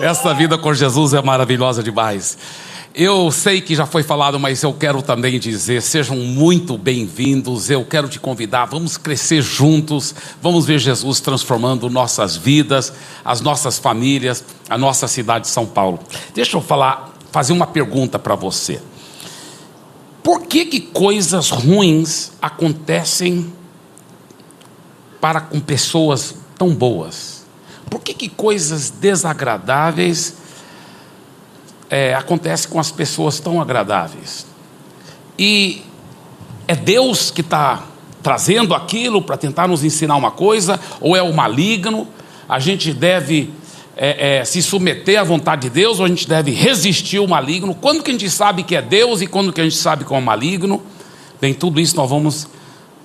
Essa vida com Jesus é maravilhosa demais. Eu sei que já foi falado, mas eu quero também dizer: sejam muito bem-vindos. Eu quero te convidar, vamos crescer juntos, vamos ver Jesus transformando nossas vidas, as nossas famílias, a nossa cidade de São Paulo. Deixa eu falar, fazer uma pergunta para você. Por que, que coisas ruins acontecem para com pessoas tão boas? Por que, que coisas desagradáveis é, acontecem com as pessoas tão agradáveis? E é Deus que está trazendo aquilo para tentar nos ensinar uma coisa, ou é o maligno? A gente deve é, é, se submeter à vontade de Deus ou a gente deve resistir ao maligno? Quando que a gente sabe que é Deus e quando que a gente sabe que é o maligno? Bem, tudo isso nós vamos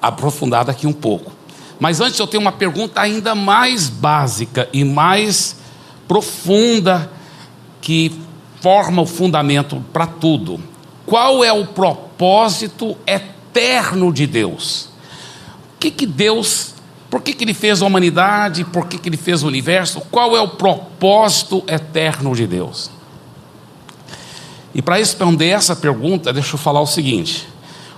aprofundar daqui um pouco. Mas antes eu tenho uma pergunta ainda mais básica e mais profunda que forma o fundamento para tudo. Qual é o propósito eterno de Deus? O que, que Deus por que, que ele fez a humanidade? Por que, que ele fez o universo? Qual é o propósito eterno de Deus? E para responder essa pergunta, deixa eu falar o seguinte: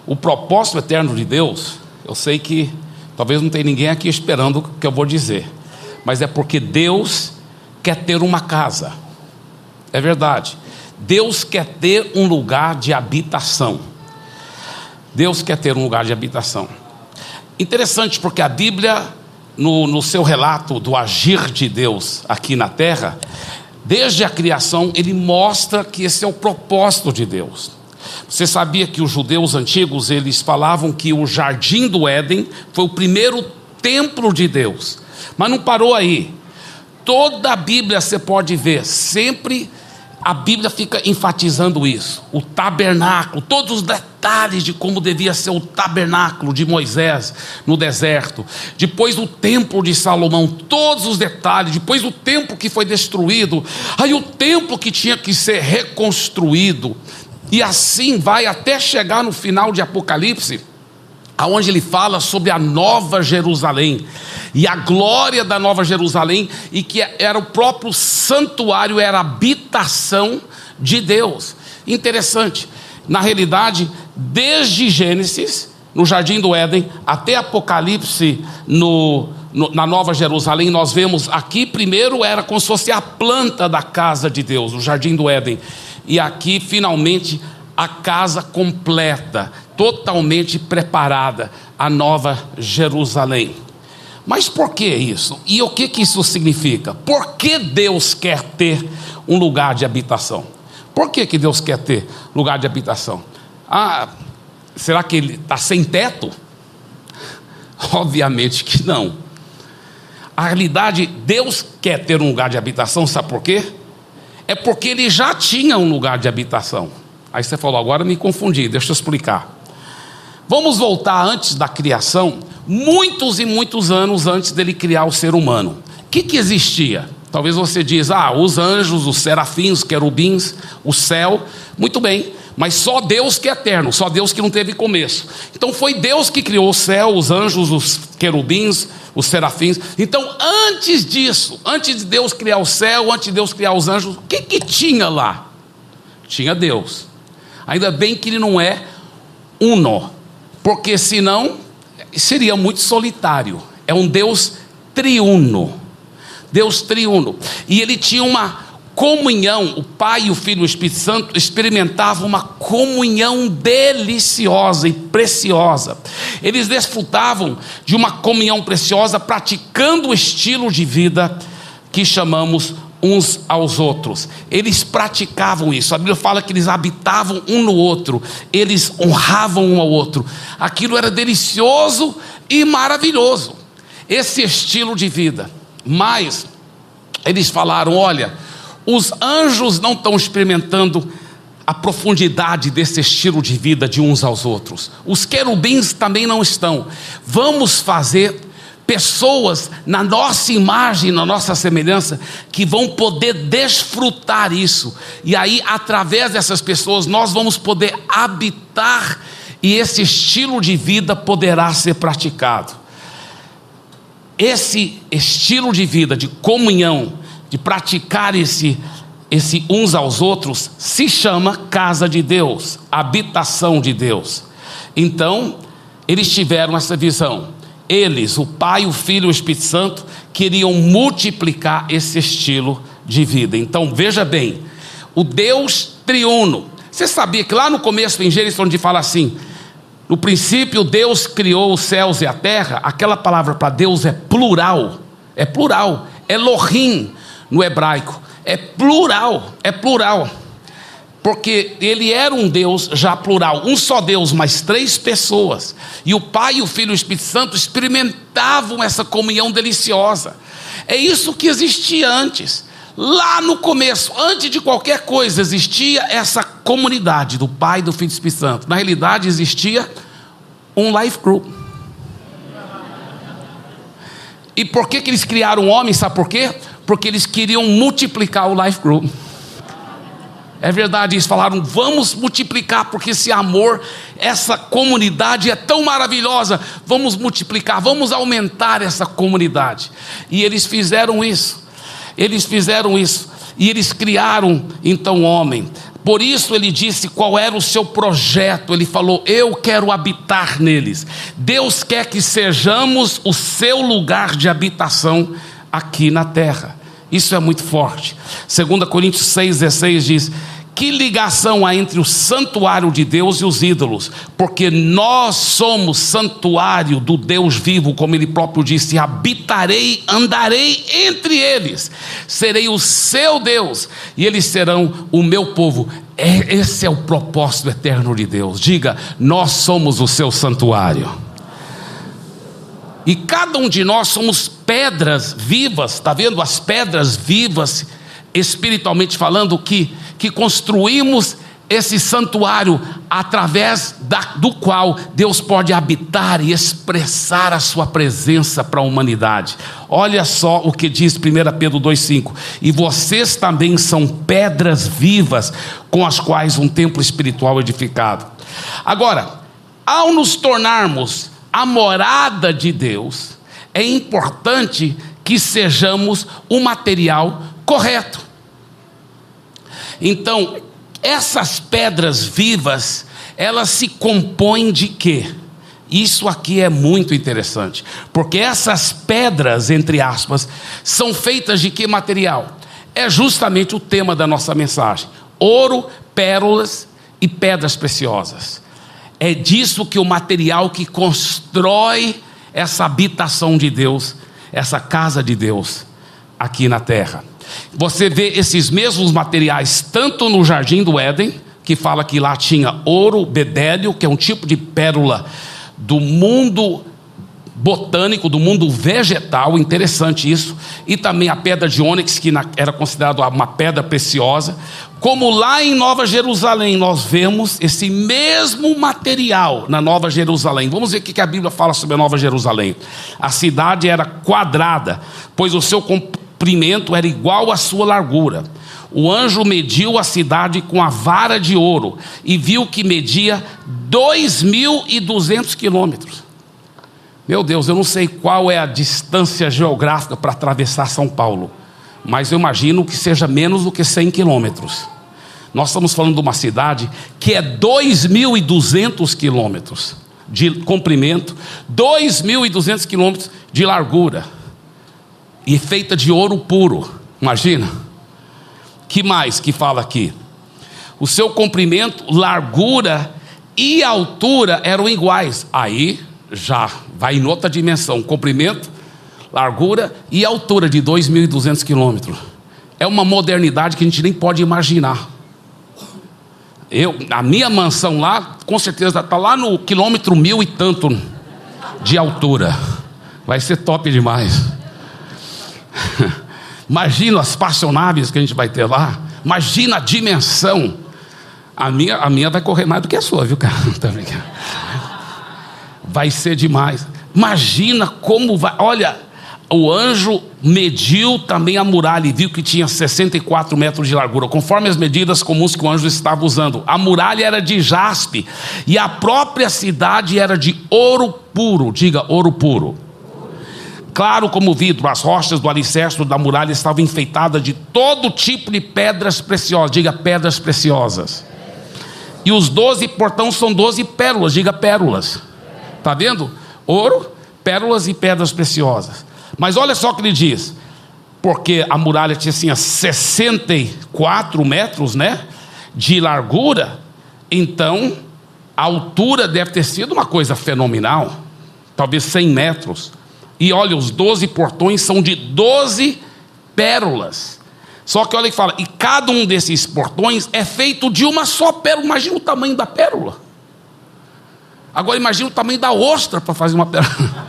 o propósito eterno de Deus, eu sei que talvez não tenha ninguém aqui esperando o que eu vou dizer, mas é porque Deus quer ter uma casa, é verdade. Deus quer ter um lugar de habitação. Deus quer ter um lugar de habitação. Interessante porque a Bíblia, no, no seu relato do agir de Deus aqui na terra, desde a criação, ele mostra que esse é o propósito de Deus. Você sabia que os judeus antigos eles falavam que o jardim do Éden foi o primeiro templo de Deus, mas não parou aí. Toda a Bíblia você pode ver, sempre a Bíblia fica enfatizando isso. O tabernáculo, todos os detalhes de como devia ser o tabernáculo de Moisés no deserto. Depois o templo de Salomão, todos os detalhes. Depois o templo que foi destruído. Aí o templo que tinha que ser reconstruído. E assim vai até chegar no final de Apocalipse aonde ele fala sobre a nova Jerusalém e a glória da nova Jerusalém e que era o próprio santuário, era a habitação de Deus. Interessante, na realidade, desde Gênesis, no jardim do Éden, até Apocalipse no, na Nova Jerusalém, nós vemos aqui primeiro era como se fosse a planta da casa de Deus, o jardim do Éden, e aqui finalmente a casa completa, totalmente preparada, a nova Jerusalém. Mas por que isso? E o que, que isso significa? Por que Deus quer ter um lugar de habitação? Por que, que Deus quer ter lugar de habitação? Ah, será que ele está sem teto? Obviamente que não. A realidade, Deus quer ter um lugar de habitação, sabe por quê? É porque ele já tinha um lugar de habitação. Aí você falou, agora me confundi, deixa eu explicar. Vamos voltar antes da criação, muitos e muitos anos antes dele criar o ser humano. O que, que existia? Talvez você diz, ah, os anjos, os serafins, os querubins, o céu. Muito bem, mas só Deus que é eterno, só Deus que não teve começo. Então foi Deus que criou o céu, os anjos, os querubins, os serafins. Então, antes disso, antes de Deus criar o céu, antes de Deus criar os anjos, o que, que tinha lá? Tinha Deus. Ainda bem que ele não é uno, porque senão seria muito solitário. É um Deus triuno. Deus triuno. E ele tinha uma comunhão, o Pai, o Filho e o Espírito Santo experimentavam uma comunhão deliciosa e preciosa. Eles desfrutavam de uma comunhão preciosa praticando o estilo de vida que chamamos uns aos outros. Eles praticavam isso. A Bíblia fala que eles habitavam um no outro, eles honravam um ao outro. Aquilo era delicioso e maravilhoso. Esse estilo de vida. Mas eles falaram: olha, os anjos não estão experimentando a profundidade desse estilo de vida de uns aos outros. Os querubins também não estão. Vamos fazer pessoas na nossa imagem, na nossa semelhança, que vão poder desfrutar isso. E aí, através dessas pessoas, nós vamos poder habitar e esse estilo de vida poderá ser praticado. Esse estilo de vida de comunhão de praticar esse, esse uns aos outros, se chama casa de Deus, habitação de Deus. Então, eles tiveram essa visão. Eles, o Pai, o Filho e o Espírito Santo, queriam multiplicar esse estilo de vida. Então, veja bem, o Deus triuno. Você sabia que lá no começo em Gênesis, onde fala assim: no princípio Deus criou os céus e a terra, aquela palavra para Deus é plural, é plural, Elohim no hebraico, é plural, é plural porque ele era um Deus já plural, um só Deus, mas três pessoas. E o Pai, o Filho e o Espírito Santo experimentavam essa comunhão deliciosa. É isso que existia antes. Lá no começo, antes de qualquer coisa, existia essa comunidade do Pai, do Filho e do Espírito Santo. Na realidade, existia um life group. E por que, que eles criaram um homem? Sabe por quê? Porque eles queriam multiplicar o life group. É verdade, eles falaram: vamos multiplicar, porque esse amor, essa comunidade é tão maravilhosa, vamos multiplicar, vamos aumentar essa comunidade. E eles fizeram isso, eles fizeram isso, e eles criaram então o homem. Por isso ele disse qual era o seu projeto. Ele falou: Eu quero habitar neles. Deus quer que sejamos o seu lugar de habitação aqui na terra. Isso é muito forte. 2 Coríntios 6,16 diz: Que ligação há entre o santuário de Deus e os ídolos? Porque nós somos santuário do Deus vivo, como ele próprio disse: habitarei, andarei entre eles, serei o seu Deus, e eles serão o meu povo. É, esse é o propósito eterno de Deus. Diga: Nós somos o seu santuário. E cada um de nós somos pedras vivas, está vendo? As pedras vivas, espiritualmente falando, que, que construímos esse santuário através da, do qual Deus pode habitar e expressar a sua presença para a humanidade. Olha só o que diz 1 Pedro 2,5: E vocês também são pedras vivas com as quais um templo espiritual edificado. Agora, ao nos tornarmos a morada de Deus, é importante que sejamos o material correto. Então, essas pedras vivas, elas se compõem de quê? Isso aqui é muito interessante, porque essas pedras, entre aspas, são feitas de que material? É justamente o tema da nossa mensagem: ouro, pérolas e pedras preciosas. É disso que o material que constrói essa habitação de Deus, essa casa de Deus aqui na terra. Você vê esses mesmos materiais tanto no jardim do Éden, que fala que lá tinha ouro, bedélio, que é um tipo de pérola do mundo botânico, do mundo vegetal, interessante isso, e também a pedra de ônix, que era considerada uma pedra preciosa. Como lá em Nova Jerusalém nós vemos esse mesmo material na Nova Jerusalém. Vamos ver o que a Bíblia fala sobre a Nova Jerusalém. A cidade era quadrada, pois o seu comprimento era igual à sua largura. O anjo mediu a cidade com a vara de ouro e viu que media 2.200 quilômetros. Meu Deus, eu não sei qual é a distância geográfica para atravessar São Paulo, mas eu imagino que seja menos do que 100 quilômetros. Nós estamos falando de uma cidade que é 2.200 quilômetros de comprimento, 2.200 quilômetros de largura, e feita de ouro puro. Imagina. Que mais que fala aqui? O seu comprimento, largura e altura eram iguais. Aí já vai em outra dimensão, comprimento, largura e altura de 2.200 quilômetros. É uma modernidade que a gente nem pode imaginar. Eu, a minha mansão lá, com certeza está lá no quilômetro mil e tanto de altura. Vai ser top demais. Imagina as passionáveis que a gente vai ter lá. Imagina a dimensão. A minha, a minha vai correr mais do que a sua, viu, cara? Tá vai ser demais. Imagina como vai. Olha, o anjo mediu também a muralha e viu que tinha 64 metros de largura, conforme as medidas comuns que o anjo estava usando. A muralha era de jaspe e a própria cidade era de ouro puro. Diga, ouro puro. claro como vidro. As rochas do alicerce da muralha estavam enfeitadas de todo tipo de pedras preciosas. Diga pedras preciosas. E os doze portões são doze pérolas. Diga pérolas. Está vendo? Ouro, pérolas e pedras preciosas. Mas olha só o que ele diz. Porque a muralha tinha assim 64 metros, né? De largura. Então, a altura deve ter sido uma coisa fenomenal. Talvez 100 metros. E olha, os 12 portões são de 12 pérolas. Só que olha que fala, e cada um desses portões é feito de uma só pérola. Imagina o tamanho da pérola. Agora imagina o tamanho da ostra para fazer uma pérola.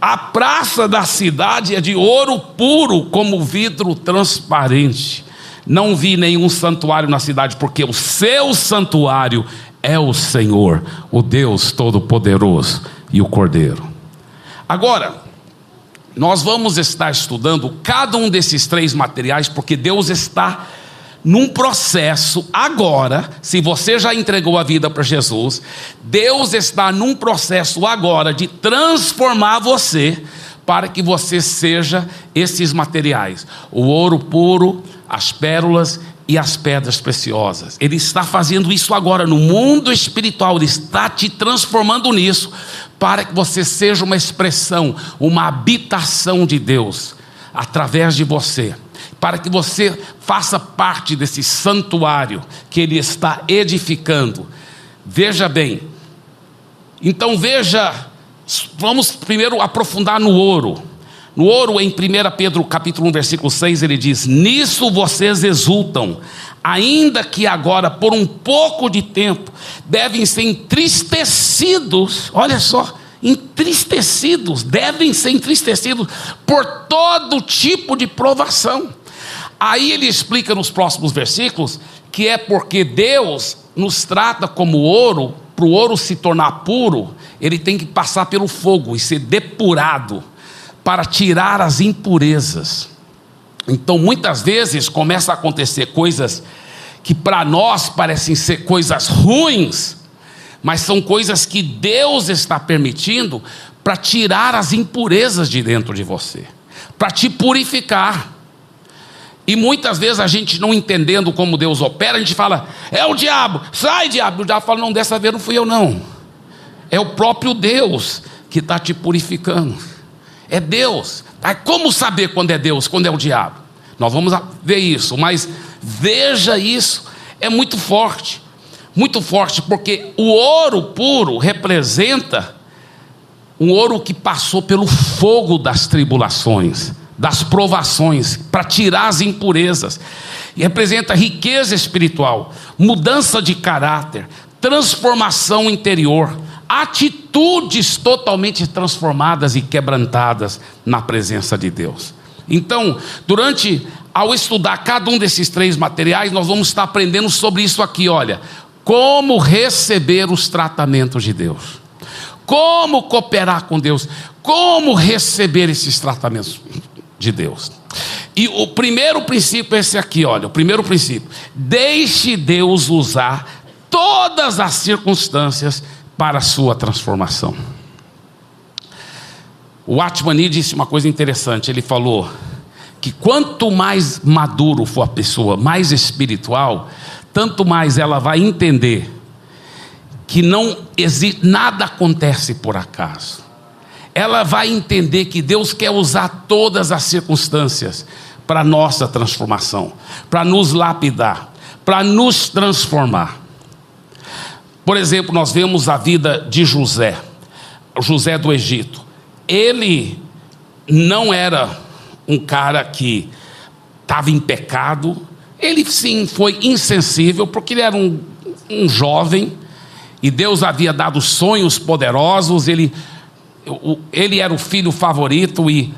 A praça da cidade é de ouro puro, como vidro transparente. Não vi nenhum santuário na cidade, porque o seu santuário é o Senhor, o Deus Todo-Poderoso e o Cordeiro. Agora, nós vamos estar estudando cada um desses três materiais, porque Deus está num processo agora, se você já entregou a vida para Jesus, Deus está num processo agora de transformar você para que você seja esses materiais: o ouro puro, as pérolas e as pedras preciosas. Ele está fazendo isso agora no mundo espiritual, ele está te transformando nisso, para que você seja uma expressão, uma habitação de Deus através de você para que você faça parte desse santuário que ele está edificando. Veja bem, então veja, vamos primeiro aprofundar no ouro. No ouro, em 1 Pedro capítulo 1, versículo 6, ele diz: Nisso vocês exultam, ainda que agora, por um pouco de tempo, devem ser entristecidos, olha só, entristecidos, devem ser entristecidos por todo tipo de provação Aí ele explica nos próximos versículos que é porque Deus nos trata como ouro, para o ouro se tornar puro, ele tem que passar pelo fogo e ser depurado para tirar as impurezas. Então, muitas vezes começa a acontecer coisas que para nós parecem ser coisas ruins, mas são coisas que Deus está permitindo para tirar as impurezas de dentro de você, para te purificar. E muitas vezes a gente não entendendo como Deus opera, a gente fala, é o diabo, sai diabo. O diabo fala, não, dessa vez não fui eu não. É o próprio Deus que está te purificando. É Deus. Como saber quando é Deus, quando é o diabo? Nós vamos ver isso, mas veja isso, é muito forte. Muito forte, porque o ouro puro representa um ouro que passou pelo fogo das tribulações das provações, para tirar as impurezas. E representa riqueza espiritual, mudança de caráter, transformação interior, atitudes totalmente transformadas e quebrantadas na presença de Deus. Então, durante ao estudar cada um desses três materiais, nós vamos estar aprendendo sobre isso aqui, olha, como receber os tratamentos de Deus. Como cooperar com Deus, como receber esses tratamentos de Deus. E o primeiro princípio é esse aqui, olha, o primeiro princípio. Deixe Deus usar todas as circunstâncias para a sua transformação. O Atmani disse uma coisa interessante, ele falou que quanto mais maduro for a pessoa, mais espiritual, tanto mais ela vai entender que não existe nada acontece por acaso ela vai entender que Deus quer usar todas as circunstâncias para nossa transformação, para nos lapidar, para nos transformar. Por exemplo, nós vemos a vida de José, José do Egito. Ele não era um cara que estava em pecado, ele sim foi insensível, porque ele era um, um jovem e Deus havia dado sonhos poderosos, ele ele era o filho favorito e,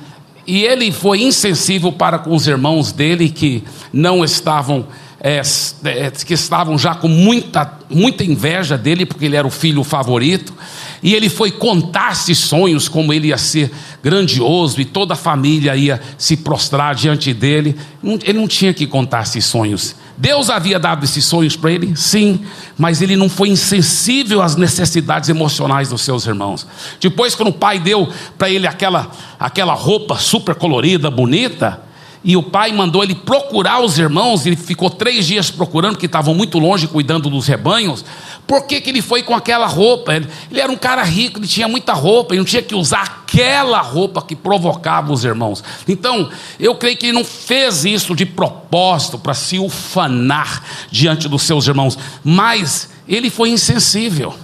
e ele foi insensível para com os irmãos dele que não estavam é, é, que estavam já com muita, muita inveja dele, porque ele era o filho favorito, e ele foi contar-se sonhos como ele ia ser grandioso e toda a família ia se prostrar diante dele. Ele não tinha que contar esses sonhos Deus havia dado esses sonhos para ele? Sim, mas ele não foi insensível às necessidades emocionais dos seus irmãos. Depois, quando o pai deu para ele aquela, aquela roupa super colorida, bonita, e o pai mandou ele procurar os irmãos, ele ficou três dias procurando, porque estavam muito longe cuidando dos rebanhos. Por que, que ele foi com aquela roupa? Ele, ele, era um cara rico, ele tinha muita roupa, ele não tinha que usar aquela roupa que provocava os irmãos. Então, eu creio que ele não fez isso de propósito para se ufanar diante dos seus irmãos, mas ele foi insensível.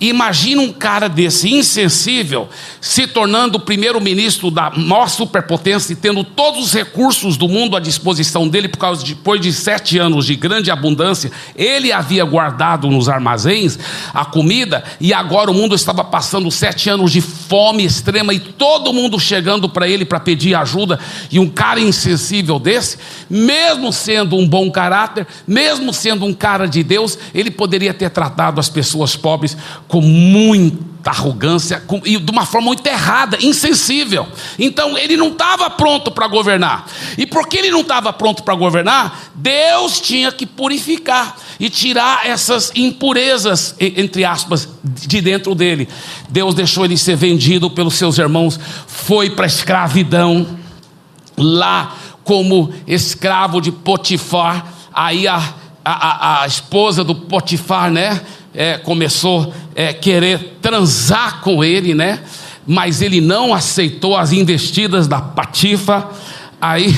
Imagina um cara desse insensível se tornando o primeiro-ministro da maior superpotência e tendo todos os recursos do mundo à disposição dele, por causa de, depois de sete anos de grande abundância, ele havia guardado nos armazéns a comida e agora o mundo estava passando sete anos de fome extrema e todo mundo chegando para ele para pedir ajuda. E um cara insensível desse, mesmo sendo um bom caráter, mesmo sendo um cara de Deus, ele poderia ter tratado as pessoas pobres com muita arrogância com, e de uma forma muito errada, insensível. Então ele não estava pronto para governar. E porque ele não estava pronto para governar, Deus tinha que purificar e tirar essas impurezas, entre aspas, de dentro dele. Deus deixou ele ser vendido pelos seus irmãos, foi para a escravidão, lá como escravo de Potifar. Aí a, a, a esposa do Potifar, né? É, começou a é, querer transar com ele, né? Mas ele não aceitou as investidas da Patifa. Aí,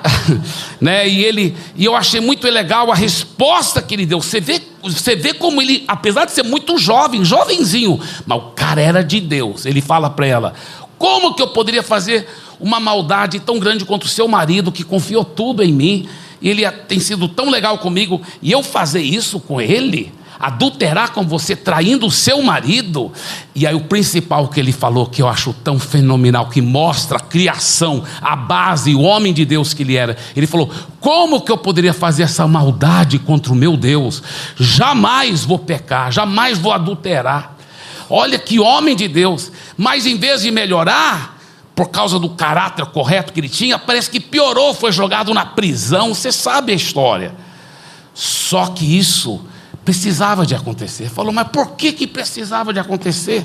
né? E ele, e eu achei muito legal a resposta que ele deu. Você vê, você vê como ele, apesar de ser muito jovem, jovenzinho, mas o cara era de Deus. Ele fala para ela: Como que eu poderia fazer uma maldade tão grande contra o seu marido que confiou tudo em mim? E ele tem sido tão legal comigo e eu fazer isso com ele? Adulterar com você, traindo o seu marido. E aí, o principal que ele falou, que eu acho tão fenomenal, que mostra a criação, a base, o homem de Deus que ele era. Ele falou: Como que eu poderia fazer essa maldade contra o meu Deus? Jamais vou pecar, jamais vou adulterar. Olha que homem de Deus, mas em vez de melhorar, por causa do caráter correto que ele tinha, parece que piorou, foi jogado na prisão. Você sabe a história. Só que isso Precisava de acontecer. Falou, mas por que, que precisava de acontecer?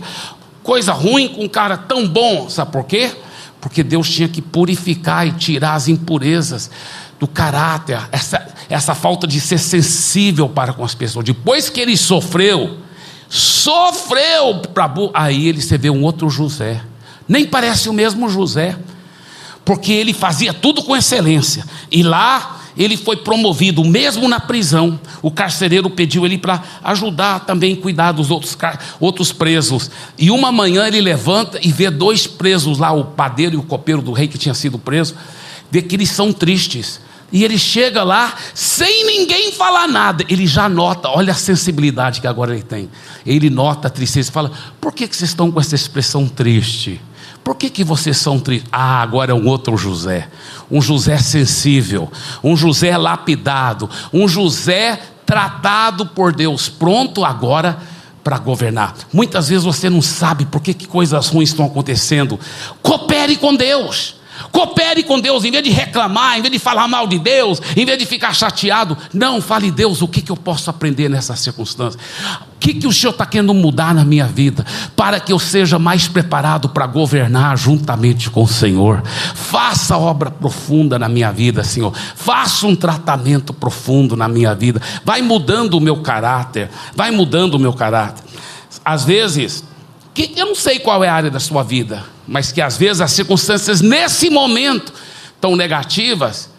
Coisa ruim com um cara tão bom. Sabe por quê? Porque Deus tinha que purificar e tirar as impurezas do caráter, essa, essa falta de ser sensível para com as pessoas. Depois que ele sofreu, sofreu para aí ele se vê um outro José. Nem parece o mesmo José, porque ele fazia tudo com excelência. E lá ele foi promovido, mesmo na prisão. O carcereiro pediu ele para ajudar também cuidar dos outros, outros presos. E uma manhã ele levanta e vê dois presos lá, o padeiro e o copeiro do rei que tinha sido preso, vê que eles são tristes. E ele chega lá, sem ninguém falar nada, ele já nota, olha a sensibilidade que agora ele tem. Ele nota a tristeza e fala: Por que, que vocês estão com essa expressão triste? Por que, que vocês são tristes? Ah, agora é um outro José. Um José sensível. Um José lapidado. Um José tratado por Deus. Pronto agora para governar. Muitas vezes você não sabe por que, que coisas ruins estão acontecendo. Coopere com Deus. Coopere com Deus, em vez de reclamar, em vez de falar mal de Deus, em vez de ficar chateado. Não, fale Deus, o que, que eu posso aprender nessa circunstância? O que, que o Senhor está querendo mudar na minha vida para que eu seja mais preparado para governar juntamente com o Senhor? Faça obra profunda na minha vida, Senhor. Faça um tratamento profundo na minha vida. Vai mudando o meu caráter. Vai mudando o meu caráter. Às vezes, que eu não sei qual é a área da sua vida, mas que às vezes as circunstâncias nesse momento tão negativas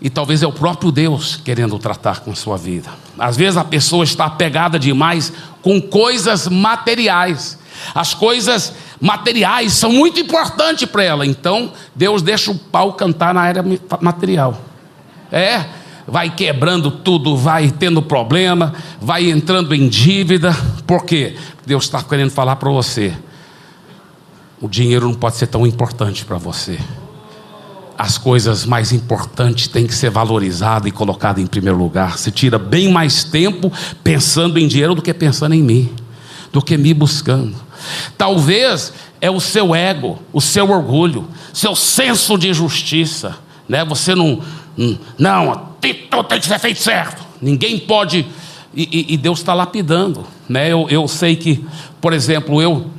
e talvez é o próprio Deus querendo tratar com a sua vida. Às vezes a pessoa está apegada demais com coisas materiais. As coisas materiais são muito importantes para ela, então Deus deixa o pau cantar na área material. É, vai quebrando tudo, vai tendo problema, vai entrando em dívida. Por quê? Deus está querendo falar para você. O dinheiro não pode ser tão importante para você. As coisas mais importantes têm que ser valorizadas e colocadas em primeiro lugar. Você tira bem mais tempo pensando em dinheiro do que pensando em mim, do que me buscando. Talvez é o seu ego, o seu orgulho, seu senso de justiça, né? Você não, não, então tem que ser feito certo. Ninguém pode. E, e, e Deus está lapidando. Né? Eu, eu sei que, por exemplo, eu,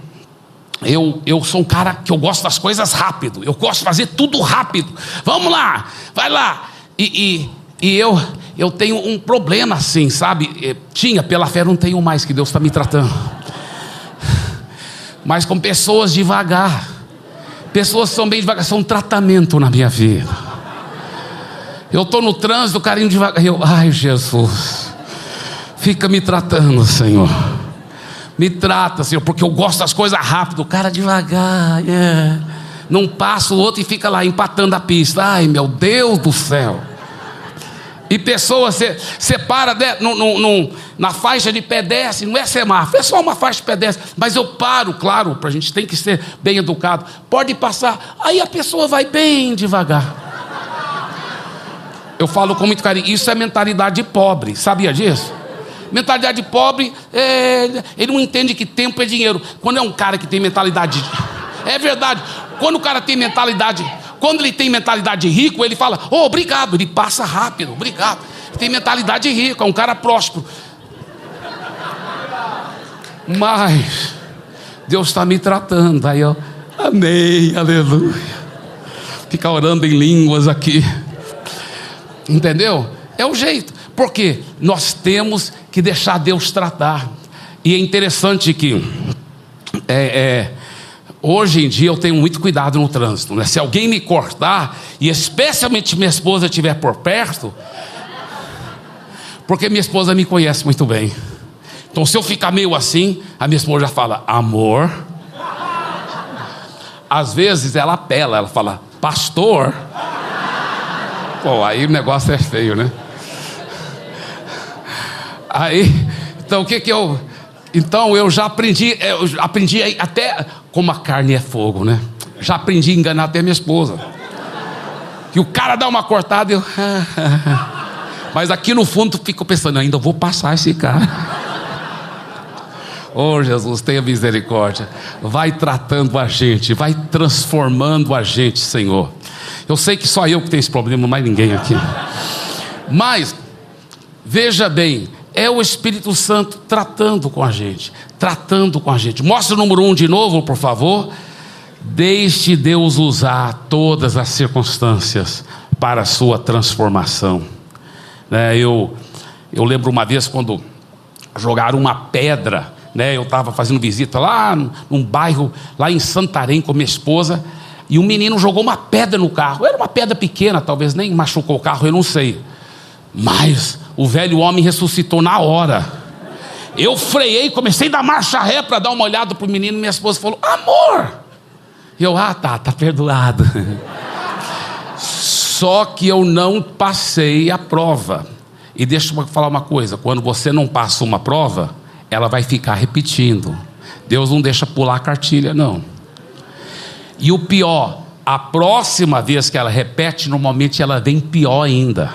eu, eu sou um cara que eu gosto das coisas rápido. Eu gosto de fazer tudo rápido. Vamos lá, vai lá. E, e, e eu, eu tenho um problema assim, sabe? Eh, tinha, pela fé não tenho mais, que Deus está me tratando. Mas com pessoas devagar. Pessoas que são bem devagar, são um tratamento na minha vida. Eu estou no trânsito, carinho devagar. Eu, ai Jesus, fica me tratando, Senhor. Me trata, Senhor, porque eu gosto das coisas rápido. O cara devagar, yeah. não passa o outro e fica lá empatando a pista. Ai meu Deus do céu. E pessoas, você para né, no, no, no, na faixa de pedestre, não é semáforo, é só uma faixa de pedestre, mas eu paro, claro, para a gente tem que ser bem educado. Pode passar, aí a pessoa vai bem devagar. Eu falo com muito carinho, isso é mentalidade pobre, sabia disso? Mentalidade pobre, é, ele não entende que tempo é dinheiro. Quando é um cara que tem mentalidade. É verdade, quando o cara tem mentalidade quando ele tem mentalidade de rico, ele fala, oh, obrigado, ele passa rápido, obrigado. Tem mentalidade de rico, é um cara próspero. Mas Deus está me tratando. Aí eu, amém, aleluia. Ficar orando em línguas aqui. Entendeu? É o jeito. Porque nós temos que deixar Deus tratar. E é interessante que é, é, Hoje em dia eu tenho muito cuidado no trânsito. Né? Se alguém me cortar, e especialmente minha esposa estiver por perto, porque minha esposa me conhece muito bem. Então se eu ficar meio assim, a minha esposa já fala, amor. Às vezes ela apela, ela fala, pastor. Pô, aí o negócio é feio, né? Aí, então o que que eu. Então eu já aprendi, eu aprendi até como a carne é fogo, né? Já aprendi a enganar até minha esposa. Que o cara dá uma cortada e eu. Mas aqui no fundo fico pensando, ainda vou passar esse cara. Oh Jesus, tenha misericórdia. Vai tratando a gente, vai transformando a gente, Senhor. Eu sei que só eu que tenho esse problema, mais ninguém aqui. Mas, veja bem, é o Espírito Santo tratando com a gente, tratando com a gente. Mostra o número um de novo, por favor. Deixe Deus usar todas as circunstâncias para a sua transformação. Né, eu, eu lembro uma vez quando jogaram uma pedra, né, eu estava fazendo visita lá num bairro, lá em Santarém, com minha esposa, e um menino jogou uma pedra no carro. Era uma pedra pequena, talvez nem machucou o carro, eu não sei. Mas o velho homem ressuscitou na hora. Eu freiei, comecei a dar marcha ré para dar uma olhada para o menino. Minha esposa falou: Amor! Eu, ah, tá, tá perdoado. Só que eu não passei a prova. E deixa eu falar uma coisa: quando você não passa uma prova, ela vai ficar repetindo. Deus não deixa pular a cartilha, não. E o pior, a próxima vez que ela repete, normalmente ela vem pior ainda.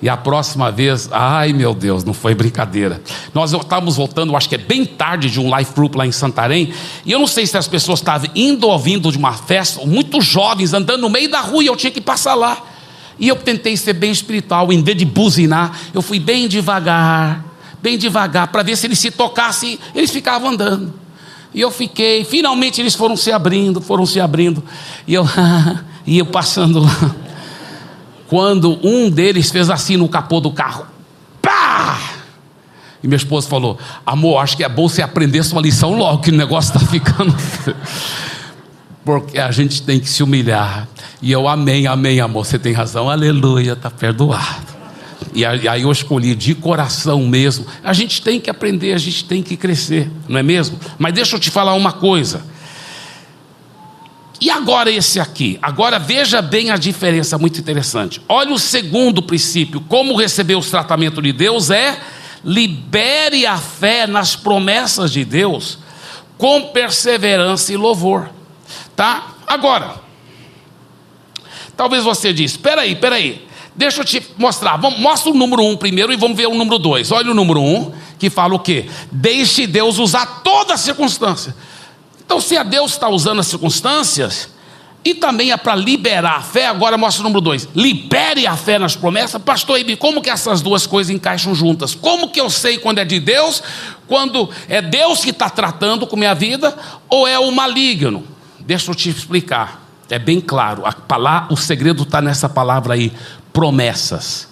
E a próxima vez, ai meu Deus, não foi brincadeira. Nós estávamos voltando, acho que é bem tarde, de um life group lá em Santarém. E eu não sei se as pessoas estavam indo ou vindo de uma festa, muito jovens, andando no meio da rua e eu tinha que passar lá. E eu tentei ser bem espiritual, em vez de buzinar, eu fui bem devagar, bem devagar, para ver se eles se tocassem, eles ficavam andando. E eu fiquei, finalmente eles foram se abrindo, foram se abrindo. E eu, e eu passando lá quando um deles fez assim no capô do carro. Pá! E minha esposa falou: Amor, acho que é bom você aprender sua lição logo, que o negócio está ficando. Porque a gente tem que se humilhar. E eu, amém, amém, amor, você tem razão, aleluia, está perdoado. E aí eu escolhi de coração mesmo. A gente tem que aprender, a gente tem que crescer, não é mesmo? Mas deixa eu te falar uma coisa. E agora esse aqui? Agora veja bem a diferença, muito interessante. Olha o segundo princípio: como receber os tratamentos de Deus é libere a fé nas promessas de Deus com perseverança e louvor. Tá? Agora, talvez você diz: espera aí, espera aí. Deixa eu te mostrar. Vamos, mostra o número um primeiro e vamos ver o número dois. Olha o número um, que fala o quê? Deixe Deus usar toda a circunstância. Então, se a Deus está usando as circunstâncias, e também é para liberar a fé. Agora mostra o número dois: libere a fé nas promessas. Pastor Ibi, como que essas duas coisas encaixam juntas? Como que eu sei quando é de Deus, quando é Deus que está tratando com minha vida, ou é o maligno? Deixa eu te explicar. É bem claro. A palavra, o segredo está nessa palavra aí: promessas.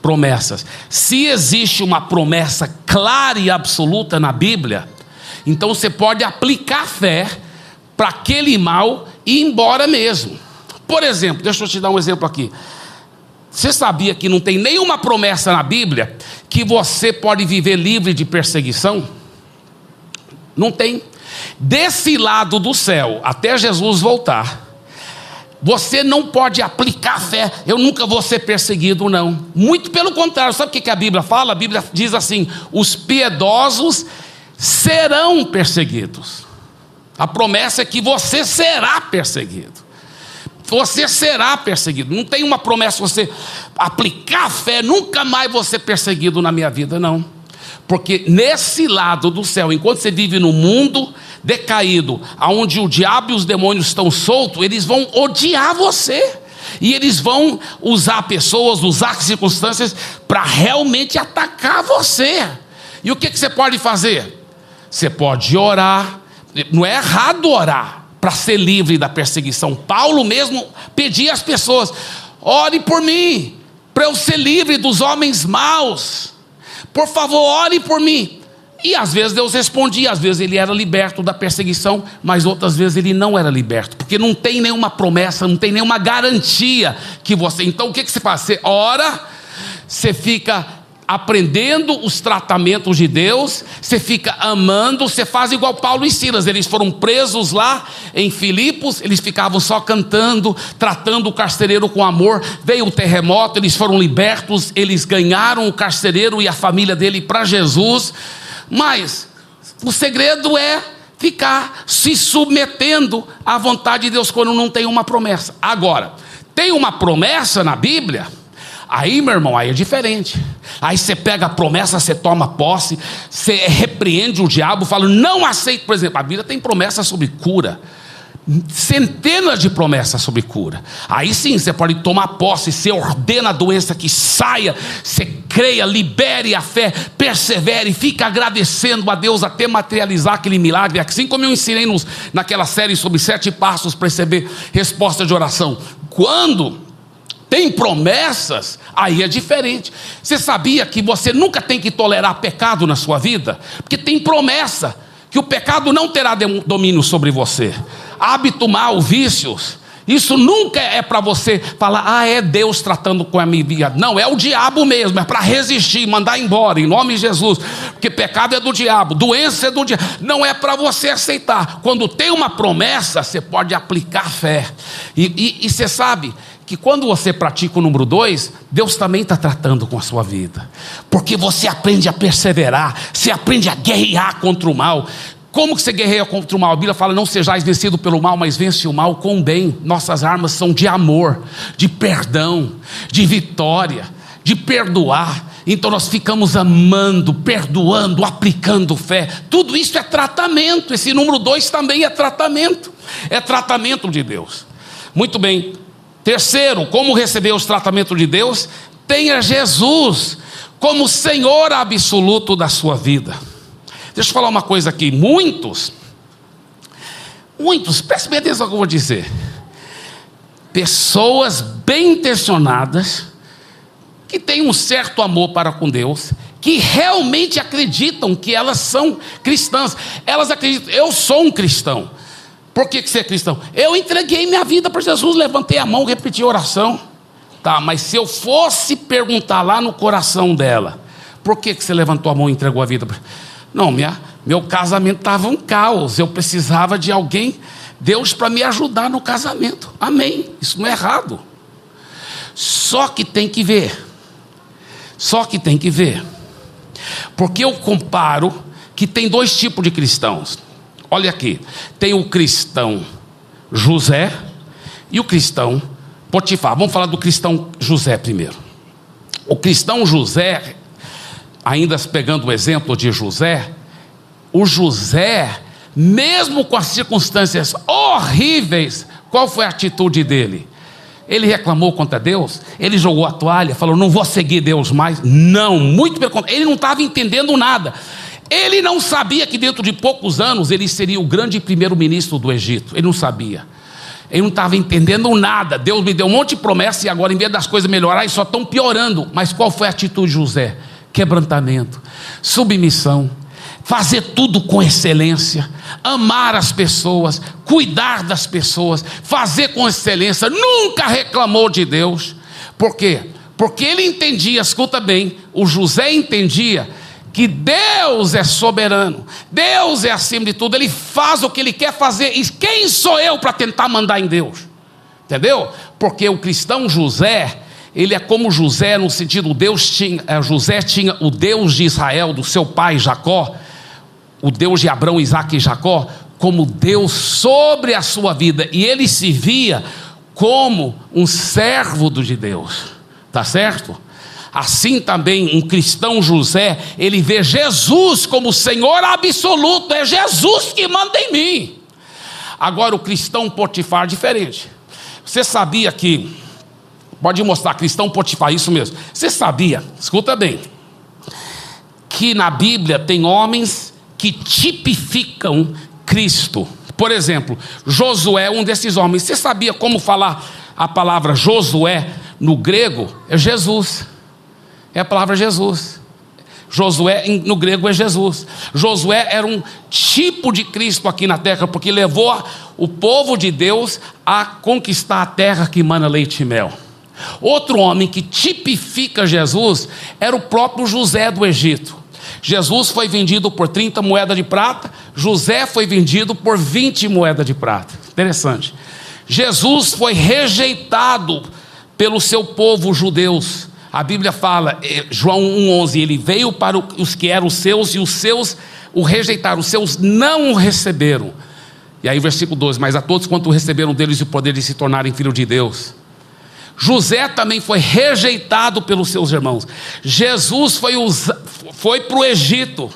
Promessas. Se existe uma promessa clara e absoluta na Bíblia, então você pode aplicar fé para aquele mal e ir embora mesmo. Por exemplo, deixa eu te dar um exemplo aqui. Você sabia que não tem nenhuma promessa na Bíblia que você pode viver livre de perseguição? Não tem. Desse lado do céu, até Jesus voltar, você não pode aplicar fé, eu nunca vou ser perseguido, não. Muito pelo contrário, sabe o que a Bíblia fala? A Bíblia diz assim: os piedosos serão perseguidos. A promessa é que você será perseguido. Você será perseguido. Não tem uma promessa você aplicar fé, nunca mais vou ser perseguido na minha vida, não. Porque nesse lado do céu, enquanto você vive no mundo decaído, aonde o diabo e os demônios estão soltos, eles vão odiar você. E eles vão usar pessoas, usar circunstâncias para realmente atacar você. E o que, que você pode fazer? Você pode orar, não é errado orar para ser livre da perseguição. Paulo mesmo pedia às pessoas: ore por mim, para eu ser livre dos homens maus. Por favor, ore por mim. E às vezes Deus respondia, às vezes ele era liberto da perseguição, mas outras vezes ele não era liberto, porque não tem nenhuma promessa, não tem nenhuma garantia que você. Então o que, que você faz? Você ora, você fica aprendendo os tratamentos de Deus, você fica amando, você faz igual Paulo e Silas, eles foram presos lá em Filipos, eles ficavam só cantando, tratando o carcereiro com amor. Veio o terremoto, eles foram libertos, eles ganharam o carcereiro e a família dele para Jesus. Mas o segredo é ficar se submetendo à vontade de Deus quando não tem uma promessa. Agora, tem uma promessa na Bíblia Aí, meu irmão, aí é diferente. Aí você pega a promessa, você toma posse, você repreende o diabo, fala, não aceito. Por exemplo, a Bíblia tem promessa sobre cura. Centenas de promessas sobre cura. Aí sim você pode tomar posse, você ordena a doença que saia, você creia, libere a fé, persevere, fica agradecendo a Deus até materializar aquele milagre. Assim como eu ensinei nos, naquela série sobre sete passos para receber resposta de oração. Quando tem promessas, aí é diferente. Você sabia que você nunca tem que tolerar pecado na sua vida? Porque tem promessa que o pecado não terá domínio sobre você. Hábito mal, vícios. Isso nunca é para você falar, ah, é Deus tratando com a minha vida. Não, é o diabo mesmo, é para resistir, mandar embora, em nome de Jesus. Porque pecado é do diabo, doença é do diabo. Não é para você aceitar. Quando tem uma promessa, você pode aplicar fé. E, e, e você sabe, que quando você pratica o número dois, Deus também está tratando com a sua vida, porque você aprende a perseverar, você aprende a guerrear contra o mal. Como que você guerreia contra o mal? A Bíblia fala: não sejais vencido pelo mal, mas vence o mal com o bem. Nossas armas são de amor, de perdão, de vitória, de perdoar. Então nós ficamos amando, perdoando, aplicando fé. Tudo isso é tratamento. Esse número dois também é tratamento. É tratamento de Deus. Muito bem, Terceiro, como receber os tratamentos de Deus? Tenha Jesus como Senhor absoluto da sua vida. Deixa eu falar uma coisa aqui. Muitos, muitos, preste bem atenção no que eu vou dizer. Pessoas bem intencionadas, que têm um certo amor para com Deus, que realmente acreditam que elas são cristãs. Elas acreditam, eu sou um cristão. Por que, que você é cristão? Eu entreguei minha vida para Jesus, levantei a mão, repeti a oração. Tá, mas se eu fosse perguntar lá no coração dela, por que, que você levantou a mão e entregou a vida? Não, minha, meu casamento estava um caos, eu precisava de alguém, Deus, para me ajudar no casamento. Amém. Isso não é errado. Só que tem que ver. Só que tem que ver. Porque eu comparo que tem dois tipos de cristãos. Olha aqui, tem o cristão José e o cristão Potifar. Vamos falar do cristão José primeiro. O cristão José, ainda pegando o exemplo de José, o José, mesmo com as circunstâncias horríveis Qual foi a atitude dele? Ele reclamou contra Deus? Ele jogou a toalha, falou: Não vou seguir Deus mais? Não, muito pelo contrário. Ele não estava entendendo nada. Ele não sabia que dentro de poucos anos ele seria o grande primeiro-ministro do Egito. Ele não sabia. Ele não estava entendendo nada. Deus me deu um monte de promessas e agora, em vez das coisas melhorarem, só estão piorando. Mas qual foi a atitude de José? Quebrantamento, submissão, fazer tudo com excelência, amar as pessoas, cuidar das pessoas, fazer com excelência, nunca reclamou de Deus. Por quê? Porque ele entendia, escuta bem, o José entendia que Deus é soberano, Deus é acima de tudo, Ele faz o que Ele quer fazer, e quem sou eu para tentar mandar em Deus? Entendeu? Porque o cristão José, ele é como José no sentido Deus tinha, eh, José tinha o Deus de Israel, do seu pai Jacó, o Deus de Abraão, Isaac e Jacó, como Deus sobre a sua vida, e ele se via como um servo de Deus, tá certo? Assim também um cristão José, ele vê Jesus como Senhor absoluto, é Jesus que manda em mim. Agora o cristão Potifar diferente. Você sabia que pode mostrar cristão Potifar isso mesmo. Você sabia? Escuta bem. Que na Bíblia tem homens que tipificam Cristo. Por exemplo, Josué, um desses homens. Você sabia como falar a palavra Josué no grego? É Jesus é a palavra Jesus. Josué no grego é Jesus. Josué era um tipo de Cristo aqui na terra, porque levou o povo de Deus a conquistar a terra que mana leite e mel. Outro homem que tipifica Jesus era o próprio José do Egito. Jesus foi vendido por 30 moedas de prata, José foi vendido por 20 moedas de prata. Interessante. Jesus foi rejeitado pelo seu povo judeus a Bíblia fala, eh, João 1,11, ele veio para os que eram seus e os seus o rejeitaram, os seus não o receberam. E aí, versículo 12: Mas a todos quanto receberam deles o poder de se tornarem filhos de Deus. José também foi rejeitado pelos seus irmãos. Jesus foi, foi para o Egito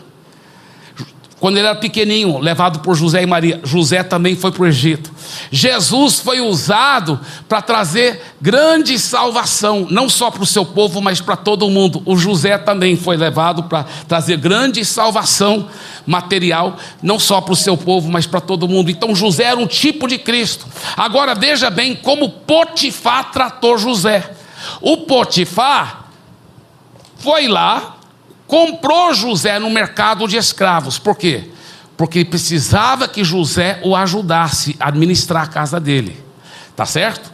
quando ele era pequenininho, levado por José e Maria. José também foi para o Egito. Jesus foi usado para trazer grande salvação, não só para o seu povo, mas para todo mundo. O José também foi levado para trazer grande salvação material, não só para o seu povo, mas para todo mundo. Então José era um tipo de Cristo. Agora veja bem como Potifar tratou José. O Potifar foi lá, comprou José no mercado de escravos. Por quê? Porque ele precisava que José o ajudasse a administrar a casa dele. Tá certo?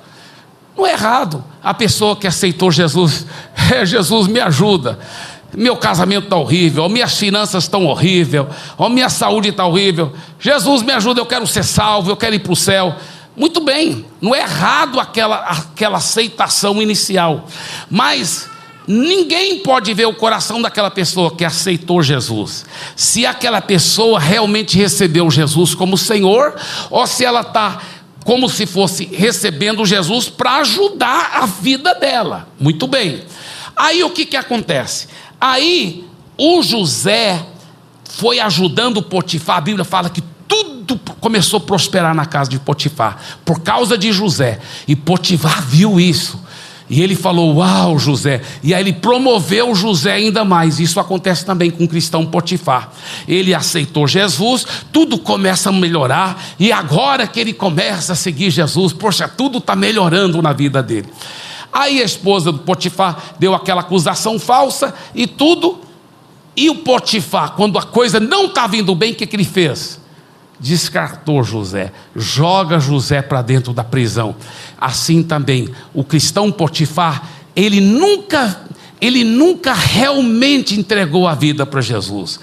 Não é errado. A pessoa que aceitou Jesus, é, Jesus me ajuda. Meu casamento está horrível, minhas finanças estão horríveis, minha saúde está horrível. Jesus me ajuda, eu quero ser salvo, eu quero ir para o céu. Muito bem, não é errado aquela, aquela aceitação inicial, mas Ninguém pode ver o coração daquela pessoa que aceitou Jesus, se aquela pessoa realmente recebeu Jesus como Senhor, ou se ela está como se fosse recebendo Jesus para ajudar a vida dela. Muito bem. Aí o que, que acontece? Aí o José foi ajudando Potifar, a Bíblia fala que tudo começou a prosperar na casa de Potifar, por causa de José, e Potifar viu isso. E ele falou: Uau, José. E aí ele promoveu José ainda mais. Isso acontece também com o cristão Potifar. Ele aceitou Jesus, tudo começa a melhorar. E agora que ele começa a seguir Jesus, poxa, tudo está melhorando na vida dele. Aí a esposa do Potifar deu aquela acusação falsa e tudo. E o Potifar, quando a coisa não está vindo bem, o que, que ele fez? Descartou José, joga José para dentro da prisão. Assim também, o cristão Potifar, ele nunca ele nunca realmente entregou a vida para Jesus.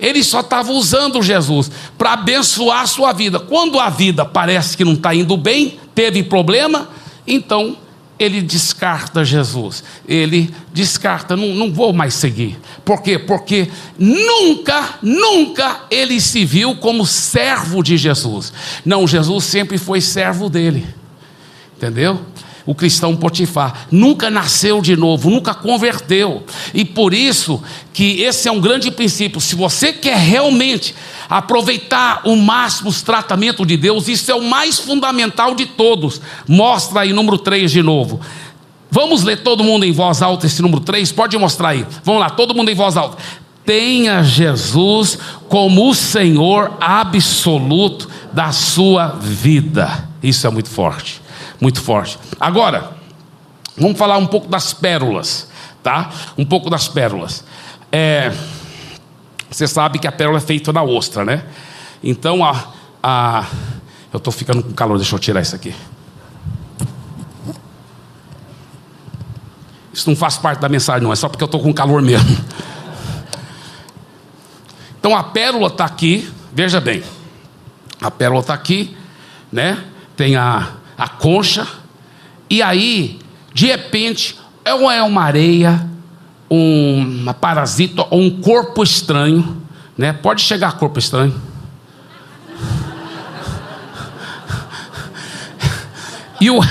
Ele só estava usando Jesus para abençoar a sua vida. Quando a vida parece que não está indo bem, teve problema, então ele descarta Jesus. Ele descarta, não, não vou mais seguir. Por quê? Porque nunca, nunca ele se viu como servo de Jesus. Não, Jesus sempre foi servo dele. Entendeu? O cristão Potifar. Nunca nasceu de novo, nunca converteu. E por isso que esse é um grande princípio. Se você quer realmente aproveitar o máximo os tratamentos de Deus, isso é o mais fundamental de todos. Mostra aí número 3 de novo. Vamos ler todo mundo em voz alta esse número 3? Pode mostrar aí. Vamos lá, todo mundo em voz alta. Tenha Jesus como o Senhor absoluto da sua vida. Isso é muito forte, muito forte. Agora, vamos falar um pouco das pérolas, tá? Um pouco das pérolas. É, você sabe que a pérola é feita na ostra, né? Então, a, a eu estou ficando com calor, deixa eu tirar isso aqui. Isso não faz parte da mensagem, não, é só porque eu estou com calor mesmo. Então a pérola está aqui, veja bem, a pérola está aqui, né? Tem a, a concha, e aí, de repente, é uma areia, um, parasita ou um corpo estranho, né? Pode chegar corpo estranho. E o,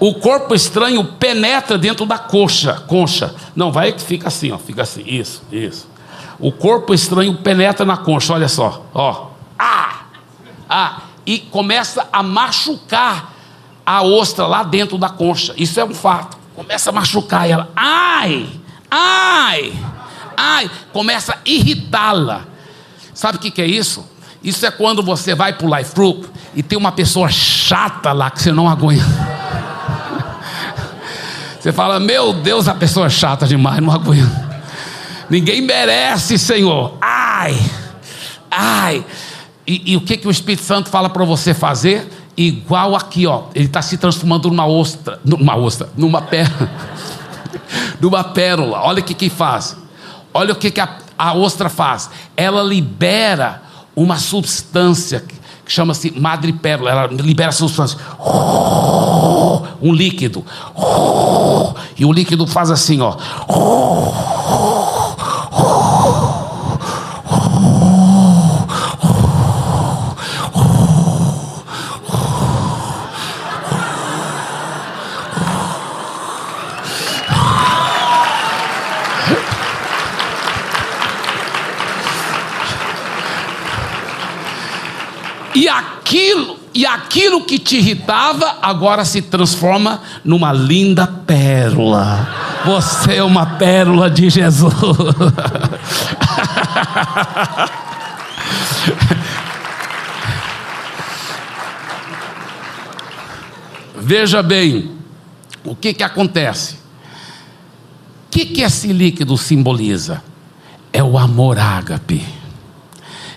o corpo estranho penetra dentro da coxa, concha. Não, vai que fica assim, ó, fica assim. Isso, isso. O corpo estranho penetra na concha, olha só, ó. Ah! Ah! E começa a machucar a ostra lá dentro da concha. Isso é um fato. Começa a machucar ela. Ai! Ai! Ai! Começa a irritá-la. Sabe o que, que é isso? Isso é quando você vai para o Life Group e tem uma pessoa chata lá que você não aguenta. Você fala, meu Deus, a pessoa é chata demais, não aguento. Ninguém merece, Senhor. Ai, ai. E, e o que, que o Espírito Santo fala para você fazer? Igual aqui, ó. Ele está se transformando numa ostra, numa ostra, numa pérola, numa pérola. Olha o que que faz. Olha o que que a, a ostra faz. Ela libera uma substância que chama-se madrepérola. Ela libera substância, um líquido. E o líquido faz assim, ó. E aquilo, e aquilo que te irritava agora se transforma numa linda pérola. Você é uma pérola de Jesus. Veja bem, o que que acontece? O que que esse líquido simboliza? É o amor ágape.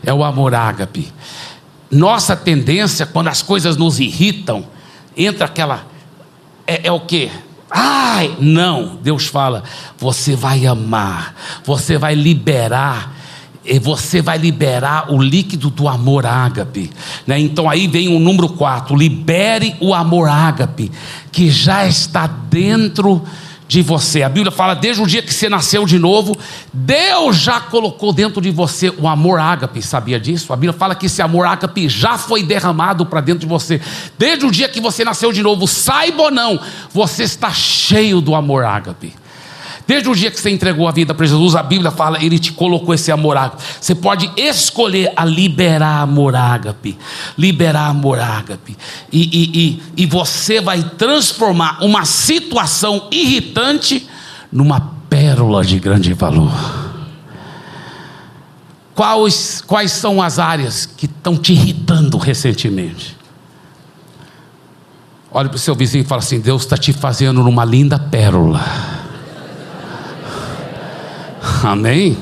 É o amor ágape nossa tendência, quando as coisas nos irritam, entra aquela. É, é o que? Ai, não. Deus fala: você vai amar, você vai liberar você vai liberar o líquido do amor ágape. Né? Então aí vem o número 4: libere o amor ágape, que já está dentro de você. A Bíblia fala, desde o dia que você nasceu de novo, Deus já colocou dentro de você o amor ágape, sabia disso? A Bíblia fala que esse amor ágape já foi derramado para dentro de você. Desde o dia que você nasceu de novo, saiba ou não, você está cheio do amor ágape. Desde o dia que você entregou a vida para Jesus, a Bíblia fala, Ele te colocou esse amor ágape. Você pode escolher a liberar amor ágape, liberar amor ágape. E, e, e, e você vai transformar uma situação irritante numa pérola de grande valor. Quais, quais são as áreas que estão te irritando recentemente? Olhe para o seu vizinho e fala assim: Deus está te fazendo numa linda pérola. Amém?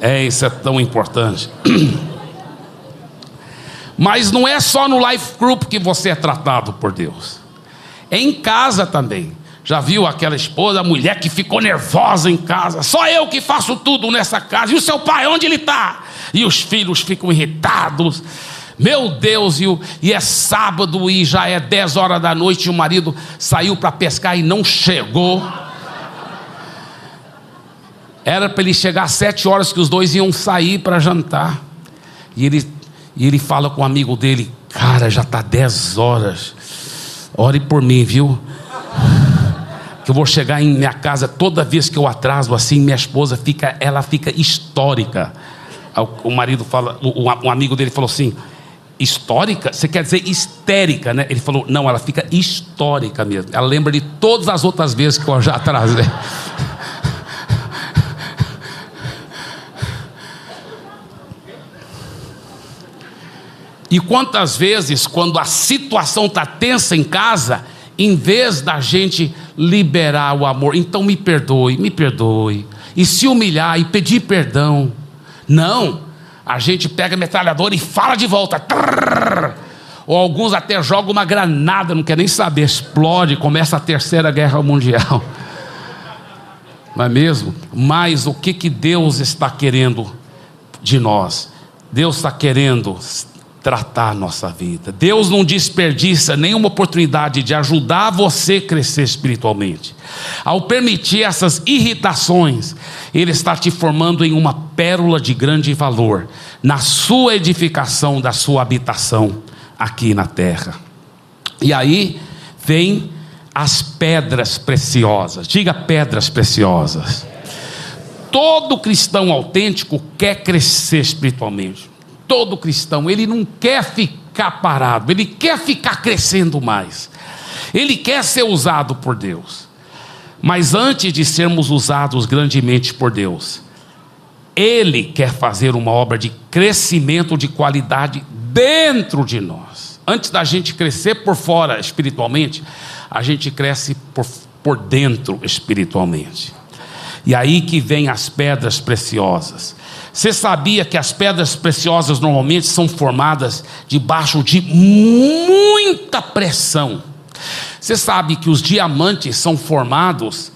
É, isso é tão importante. Mas não é só no life group que você é tratado por Deus. É em casa também. Já viu aquela esposa, a mulher que ficou nervosa em casa? Só eu que faço tudo nessa casa. E o seu pai, onde ele está? E os filhos ficam irritados. Meu Deus, e, o, e é sábado e já é 10 horas da noite e o marido saiu para pescar e não chegou. Era para ele chegar às sete horas que os dois iam sair para jantar. E ele, e ele fala com o amigo dele: Cara, já está 10 horas. Ore por mim, viu? Que eu vou chegar em minha casa toda vez que eu atraso assim, minha esposa fica, ela fica histórica. O marido fala, um amigo dele falou assim: histórica? Você quer dizer histérica, né? Ele falou: não, ela fica histórica mesmo. Ela lembra de todas as outras vezes que eu já atrasei. E quantas vezes, quando a situação está tensa em casa, em vez da gente liberar o amor, então me perdoe, me perdoe, e se humilhar e pedir perdão, não, a gente pega a metralhadora e fala de volta, trrr, ou alguns até jogam uma granada, não quer nem saber, explode, começa a terceira guerra mundial, não é mesmo? Mas o que, que Deus está querendo de nós? Deus está querendo tratar a nossa vida. Deus não desperdiça nenhuma oportunidade de ajudar você a crescer espiritualmente. Ao permitir essas irritações, Ele está te formando em uma pérola de grande valor na sua edificação da sua habitação aqui na terra. E aí vem as pedras preciosas. Diga pedras preciosas. Todo cristão autêntico quer crescer espiritualmente todo cristão, ele não quer ficar parado, ele quer ficar crescendo mais, ele quer ser usado por Deus. Mas antes de sermos usados grandemente por Deus, Ele quer fazer uma obra de crescimento de qualidade dentro de nós. Antes da gente crescer por fora espiritualmente, a gente cresce por, por dentro espiritualmente. E aí que vem as pedras preciosas. Você sabia que as pedras preciosas normalmente são formadas debaixo de muita pressão? Você sabe que os diamantes são formados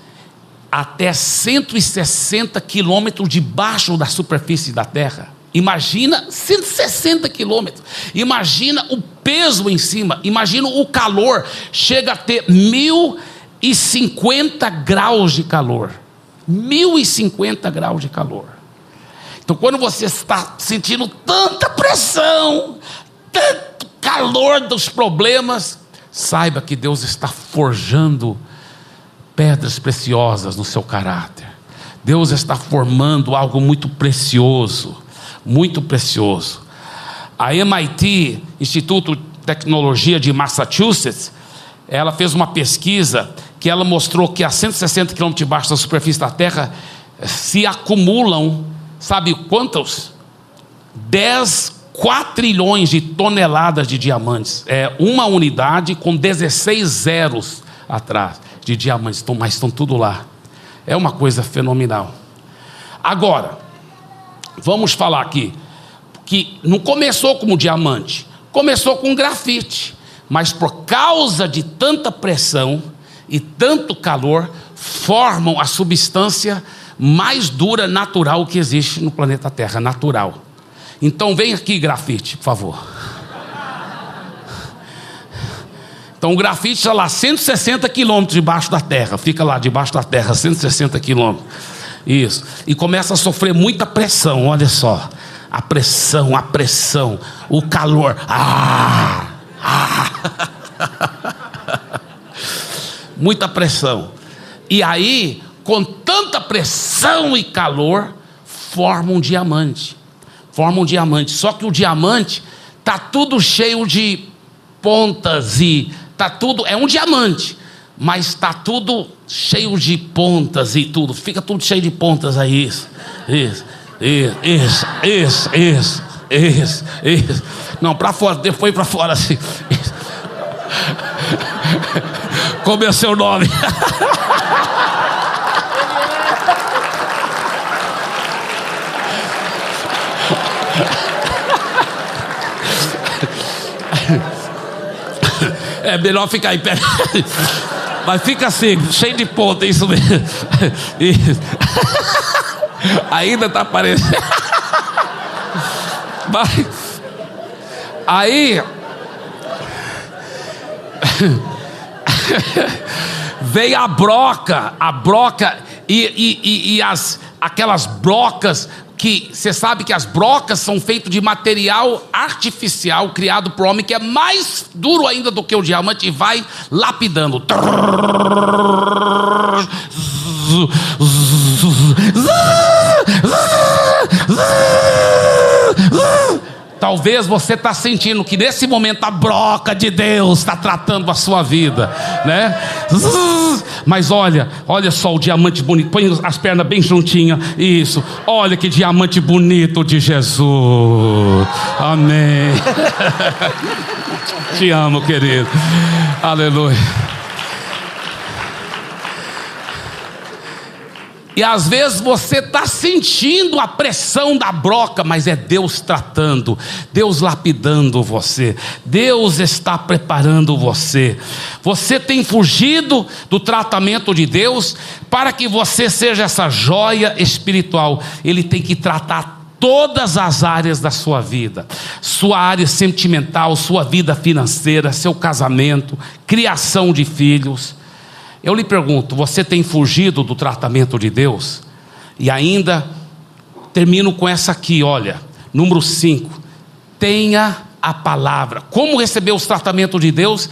até 160 quilômetros debaixo da superfície da Terra. Imagina 160 quilômetros. Imagina o peso em cima. Imagina o calor. Chega a ter 1050 graus de calor. 1050 graus de calor. Então, quando você está sentindo tanta pressão, tanto calor dos problemas, saiba que Deus está forjando pedras preciosas no seu caráter. Deus está formando algo muito precioso, muito precioso. A MIT, Instituto de Tecnologia de Massachusetts, ela fez uma pesquisa que ela mostrou que a 160 quilômetros debaixo da superfície da Terra se acumulam Sabe quantos? 10 quatrilhões de toneladas de diamantes. É uma unidade com 16 zeros atrás de diamantes, mas estão tudo lá. É uma coisa fenomenal. Agora, vamos falar aqui que não começou como diamante, começou com grafite, mas por causa de tanta pressão e tanto calor, formam a substância mais dura natural que existe no planeta Terra, natural. Então vem aqui grafite, por favor. Então o grafite está lá 160 quilômetros debaixo da terra, fica lá debaixo da terra, 160 quilômetros. Isso. E começa a sofrer muita pressão, olha só. A pressão, a pressão, o calor. Ah! ah. muita pressão. E aí com tanta pressão e calor, forma um diamante. Forma um diamante. Só que o diamante tá tudo cheio de pontas e tá tudo é um diamante, mas tá tudo cheio de pontas e tudo. Fica tudo cheio de pontas aí isso. Isso. Isso, isso, isso, isso, isso, isso. Não, para fora, depois para fora assim. Como é seu nome? É melhor ficar em pé. Mas fica assim, cheio de ponta, isso mesmo. Isso. Ainda está aparecendo. Mas, aí. Veio a broca, a broca e, e, e, e as, aquelas brocas que você sabe que as brocas são feitas de material artificial criado por homem que é mais duro ainda do que o diamante e vai lapidando. Talvez você está sentindo que nesse momento a broca de Deus está tratando a sua vida, né? Mas olha, olha só o diamante bonito. Põe as pernas bem juntinhas. Isso. Olha que diamante bonito de Jesus. Amém. Te amo, querido. Aleluia. E às vezes você está sentindo a pressão da broca, mas é Deus tratando, Deus lapidando você, Deus está preparando você. Você tem fugido do tratamento de Deus para que você seja essa joia espiritual. Ele tem que tratar todas as áreas da sua vida, sua área sentimental, sua vida financeira, seu casamento, criação de filhos. Eu lhe pergunto: você tem fugido do tratamento de Deus? E ainda termino com essa aqui, olha, número 5. Tenha a palavra. Como receber os tratamentos de Deus?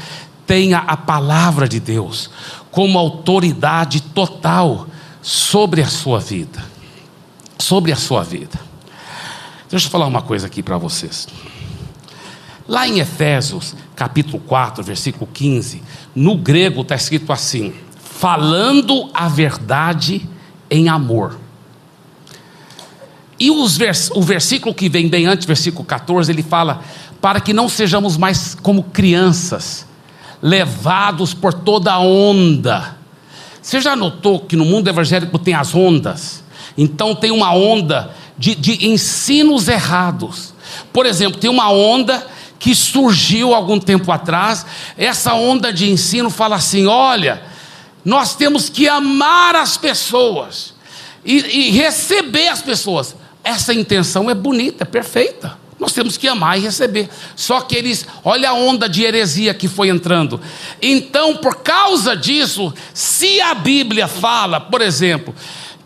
Tenha a palavra de Deus como autoridade total sobre a sua vida. Sobre a sua vida. Deixa eu falar uma coisa aqui para vocês. Lá em Efésios, capítulo 4, versículo 15, no grego está escrito assim: falando a verdade em amor. E vers, o versículo que vem bem antes, versículo 14, ele fala: para que não sejamos mais como crianças, levados por toda a onda. Você já notou que no mundo evangélico tem as ondas? Então tem uma onda de, de ensinos errados. Por exemplo, tem uma onda que surgiu algum tempo atrás. Essa onda de ensino fala assim: olha, nós temos que amar as pessoas e, e receber as pessoas. Essa intenção é bonita, é perfeita. Nós temos que amar e receber. Só que eles, olha a onda de heresia que foi entrando. Então, por causa disso, se a Bíblia fala, por exemplo,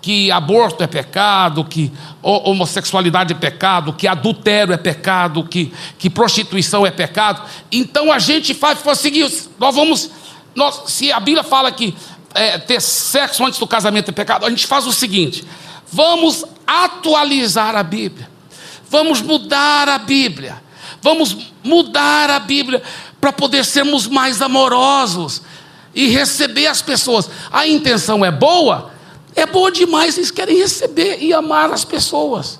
que aborto é pecado, que homossexualidade é pecado, que adultério é pecado, que, que prostituição é pecado. Então a gente faz, o seguinte: nós vamos, nós, se a Bíblia fala que é, ter sexo antes do casamento é pecado, a gente faz o seguinte: vamos atualizar a Bíblia, vamos mudar a Bíblia, vamos mudar a Bíblia para poder sermos mais amorosos e receber as pessoas. A intenção é boa é boa demais, eles querem receber e amar as pessoas.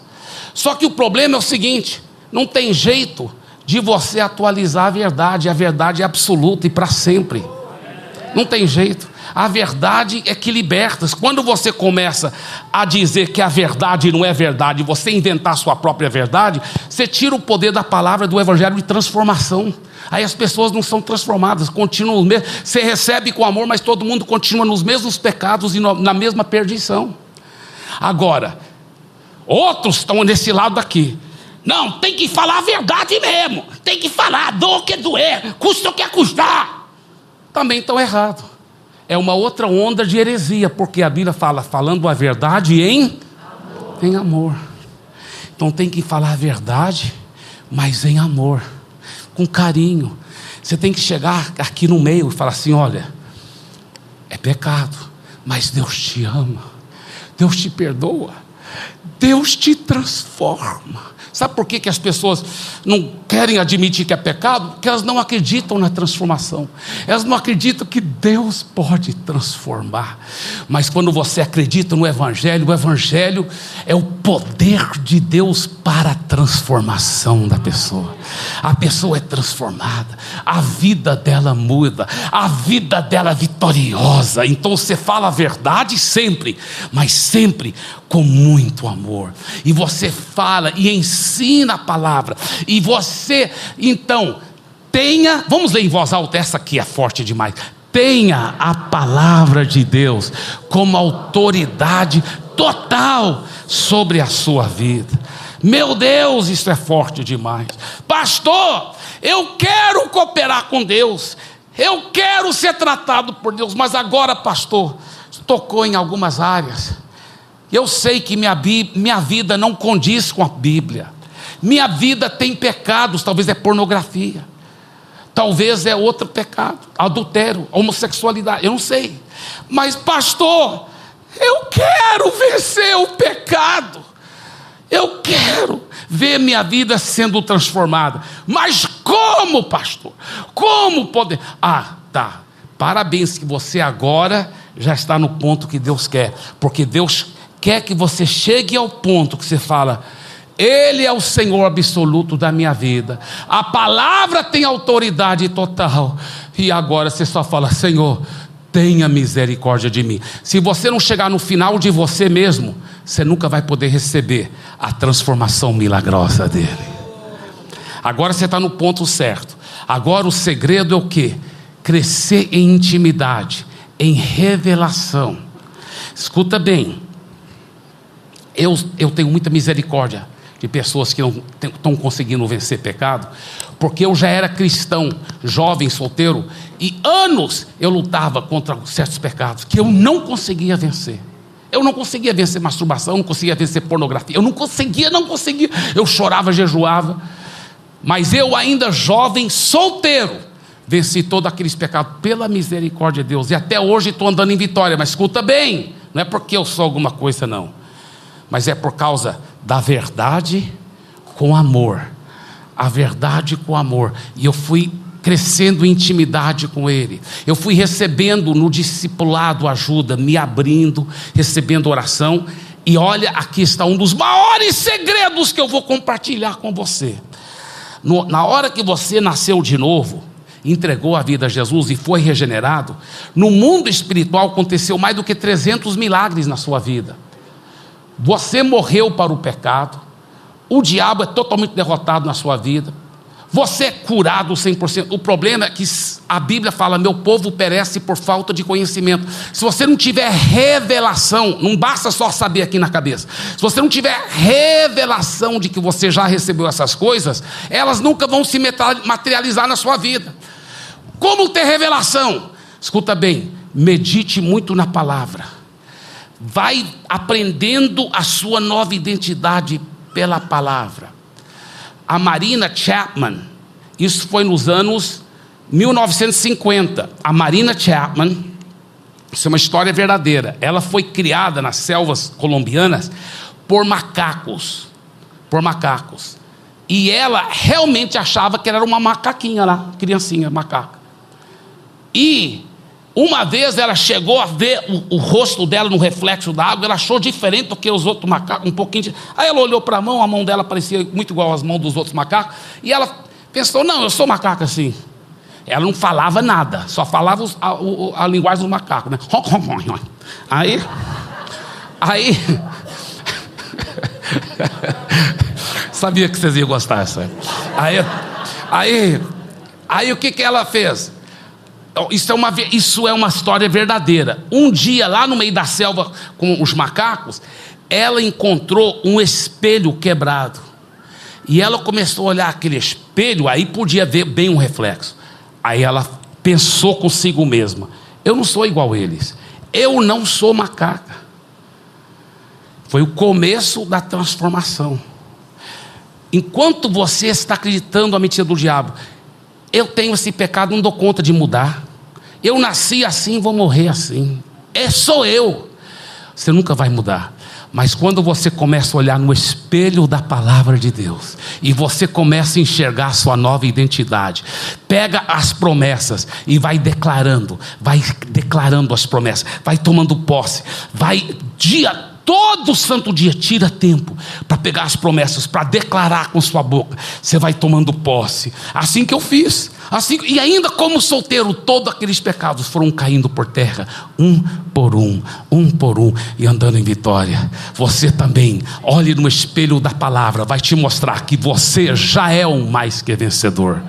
Só que o problema é o seguinte: não tem jeito de você atualizar a verdade, a verdade é absoluta e para sempre. Não tem jeito. A verdade é que liberta. Quando você começa a dizer que a verdade não é verdade, você inventar sua própria verdade, você tira o poder da palavra do evangelho de transformação. Aí as pessoas não são transformadas, continuam. Você recebe com amor, mas todo mundo continua nos mesmos pecados e na mesma perdição. Agora, outros estão nesse lado aqui. Não, tem que falar a verdade mesmo. Tem que falar, dor que doer, custa o que custar. Também estão errados. É uma outra onda de heresia, porque a Bíblia fala, falando a verdade em amor. em amor. Então tem que falar a verdade, mas em amor com carinho. Você tem que chegar aqui no meio e falar assim: olha, é pecado, mas Deus te ama, Deus te perdoa, Deus te transforma. Sabe por que, que as pessoas não querem admitir que é pecado? Porque elas não acreditam na transformação. Elas não acreditam que Deus pode transformar. Mas quando você acredita no Evangelho, o Evangelho é o poder de Deus para a transformação da pessoa. A pessoa é transformada, a vida dela muda, a vida dela é vitoriosa. Então você fala a verdade sempre, mas sempre com muito amor. E você fala e ensina a palavra. E você, então, tenha, vamos ler em voz alta, essa aqui é forte demais. Tenha a palavra de Deus como autoridade total sobre a sua vida. Meu Deus, isso é forte demais. Pastor, eu quero cooperar com Deus. Eu quero ser tratado por Deus, mas agora, pastor, tocou em algumas áreas Eu sei que minha, minha vida não condiz com a Bíblia. Minha vida tem pecados, talvez é pornografia. Talvez é outro pecado, adultério, homossexualidade, eu não sei. Mas, pastor, eu quero vencer o pecado. Eu quero ver minha vida sendo transformada. Mas como, pastor? Como poder? Ah, tá. Parabéns que você agora já está no ponto que Deus quer, porque Deus quer que você chegue ao ponto que você fala: Ele é o Senhor absoluto da minha vida. A palavra tem autoridade total. E agora você só fala: Senhor, tenha misericórdia de mim. Se você não chegar no final de você mesmo, você nunca vai poder receber a transformação milagrosa dele. Agora você está no ponto certo. Agora o segredo é o que? Crescer em intimidade, em revelação. Escuta bem, eu, eu tenho muita misericórdia de pessoas que não estão conseguindo vencer pecado, porque eu já era cristão, jovem, solteiro, e anos eu lutava contra certos pecados que eu não conseguia vencer. Eu não conseguia vencer masturbação, não conseguia vencer pornografia, eu não conseguia, não conseguia. Eu chorava, jejuava, mas eu ainda jovem, solteiro, venci todos aqueles pecados pela misericórdia de Deus, e até hoje estou andando em vitória, mas escuta bem, não é porque eu sou alguma coisa, não mas é por causa da verdade com amor. A verdade com amor. E eu fui crescendo intimidade com Ele. Eu fui recebendo no discipulado ajuda, me abrindo, recebendo oração. E olha, aqui está um dos maiores segredos que eu vou compartilhar com você. No, na hora que você nasceu de novo, entregou a vida a Jesus e foi regenerado, no mundo espiritual aconteceu mais do que 300 milagres na sua vida. Você morreu para o pecado, o diabo é totalmente derrotado na sua vida, você é curado 100%. O problema é que a Bíblia fala: meu povo perece por falta de conhecimento. Se você não tiver revelação, não basta só saber aqui na cabeça. Se você não tiver revelação de que você já recebeu essas coisas, elas nunca vão se materializar na sua vida. Como ter revelação? Escuta bem, medite muito na palavra vai aprendendo a sua nova identidade pela palavra. A Marina Chapman, isso foi nos anos 1950. A Marina Chapman, isso é uma história verdadeira. Ela foi criada nas selvas colombianas por macacos, por macacos. E ela realmente achava que ela era uma macaquinha lá, criancinha, macaca. E uma vez ela chegou a ver o, o, rosto dela no reflexo da água, ela achou diferente do que os outros macacos, um pouquinho. De... Aí ela olhou para a mão, a mão dela parecia muito igual às mãos dos outros macacos, e ela pensou: não, eu sou macaco assim. Ela não falava nada, só falava a, a, a linguagem dos macacos, né? Aí, aí, sabia que vocês iam gostar dessa. Aí, aí, aí o que, que ela fez? Então, isso é, uma, isso é uma história verdadeira. Um dia, lá no meio da selva com os macacos, ela encontrou um espelho quebrado. E ela começou a olhar aquele espelho, aí podia ver bem um reflexo. Aí ela pensou consigo mesma: eu não sou igual a eles, eu não sou macaca. Foi o começo da transformação. Enquanto você está acreditando a mentira do diabo, eu tenho esse pecado, não dou conta de mudar. Eu nasci assim, vou morrer assim. É sou eu. Você nunca vai mudar. Mas quando você começa a olhar no espelho da palavra de Deus e você começa a enxergar a sua nova identidade, pega as promessas e vai declarando, vai declarando as promessas, vai tomando posse, vai dia todo santo dia, tira tempo para pegar as promessas, para declarar com sua boca. Você vai tomando posse. Assim que eu fiz. Assim, e ainda como solteiro, todos aqueles pecados foram caindo por terra, um por um, um por um, e andando em vitória. Você também, olhe no espelho da palavra, vai te mostrar que você já é um mais que vencedor.